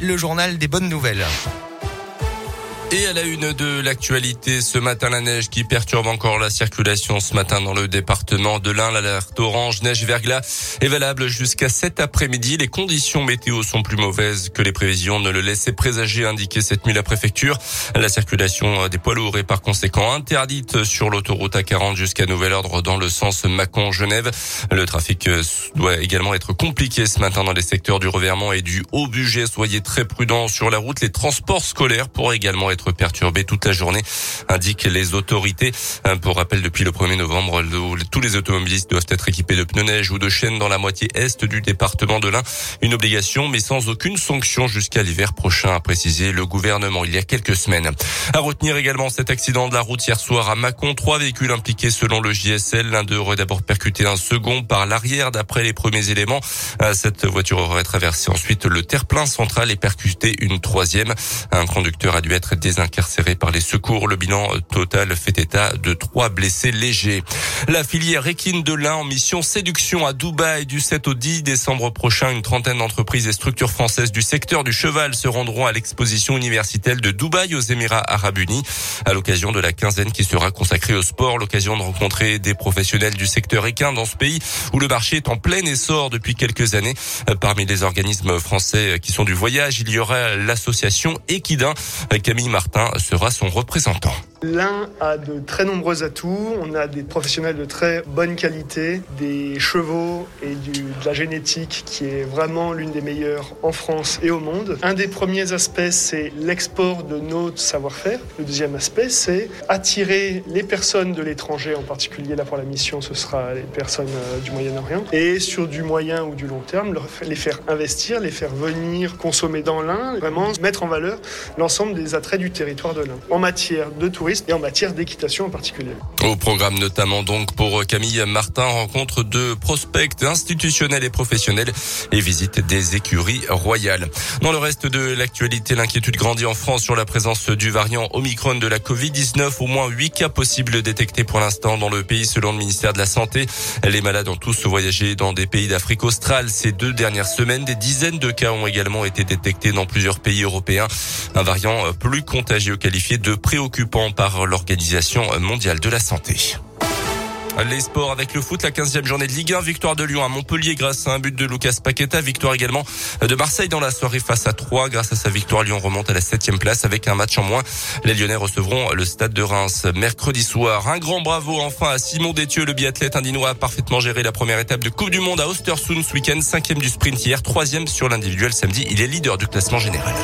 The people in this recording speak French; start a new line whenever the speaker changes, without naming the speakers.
Le journal des bonnes nouvelles.
Et à la une de l'actualité, ce matin, la neige qui perturbe encore la circulation ce matin dans le département de l'Ain. L'alerte orange, neige verglas est valable jusqu'à cet après-midi. Les conditions météo sont plus mauvaises que les prévisions ne le laissaient présager, indiqué cette nuit la préfecture. La circulation des poids lourds est par conséquent interdite sur l'autoroute A40 jusqu'à nouvel ordre dans le sens Mâcon-Genève. Le trafic doit également être compliqué ce matin dans les secteurs du Revermont et du Haut-Budget. Soyez très prudents sur la route. Les transports scolaires pourraient également être être perturbé toute la journée, indiquent les autorités. Pour rappel, depuis le 1er novembre, tous les automobilistes doivent être équipés de pneus neige ou de chaînes dans la moitié est du département de l'Ain. Une obligation, mais sans aucune sanction jusqu'à l'hiver prochain, a précisé le gouvernement il y a quelques semaines. À retenir également cet accident de la route hier soir à Mâcon. Trois véhicules impliqués selon le JSL. L'un d'eux aurait d'abord percuté un second par l'arrière d'après les premiers éléments. Cette voiture aurait traversé ensuite le terre-plein central et percuté une troisième. Un conducteur a dû être incarcérés par les secours. Le bilan total fait état de trois blessés légers. La filière équine de l'Ain en mission séduction à Dubaï du 7 au 10 décembre prochain. Une trentaine d'entreprises et structures françaises du secteur du cheval se rendront à l'exposition universitaire de Dubaï aux Émirats Arabes Unis à l'occasion de la quinzaine qui sera consacrée au sport. L'occasion de rencontrer des professionnels du secteur équin dans ce pays où le marché est en plein essor depuis quelques années. Parmi les organismes français qui sont du voyage, il y aura l'association Equidin. Camille Martin sera son représentant.
L'un a de très nombreux atouts. On a des professionnels de très bonne qualité, des chevaux et de la génétique qui est vraiment l'une des meilleures en France et au monde. Un des premiers aspects, c'est l'export de notre savoir-faire. Le deuxième aspect, c'est attirer les personnes de l'étranger, en particulier là pour la mission, ce sera les personnes euh, du Moyen-Orient. Et sur du moyen ou du long terme, les faire investir, les faire venir consommer dans l'Ain, vraiment mettre en valeur l'ensemble des attraits du territoire de l'Ain. En matière de tourisme, et en matière d'équitation en particulier.
Au programme notamment donc pour Camille Martin, rencontre de prospects institutionnels et professionnels et visite des écuries royales. Dans le reste de l'actualité, l'inquiétude grandit en France sur la présence du variant Omicron de la Covid-19. Au moins 8 cas possibles détectés pour l'instant dans le pays selon le ministère de la Santé. Les malades ont tous voyagé dans des pays d'Afrique australe ces deux dernières semaines. Des dizaines de cas ont également été détectés dans plusieurs pays européens. Un variant plus contagieux qualifié de préoccupant par l'Organisation mondiale de la santé. Les sports avec le foot, la 15e journée de Ligue 1, victoire de Lyon à Montpellier grâce à un but de Lucas Paqueta, victoire également de Marseille dans la soirée face à 3. Grâce à sa victoire, Lyon remonte à la 7 place avec un match en moins. Les Lyonnais recevront le stade de Reims mercredi soir. Un grand bravo enfin à Simon Détieux, le biathlète indinois a parfaitement géré la première étape de Coupe du Monde à Ostersund ce week-end, cinquième du sprint hier, troisième sur l'individuel samedi. Il est leader du classement général.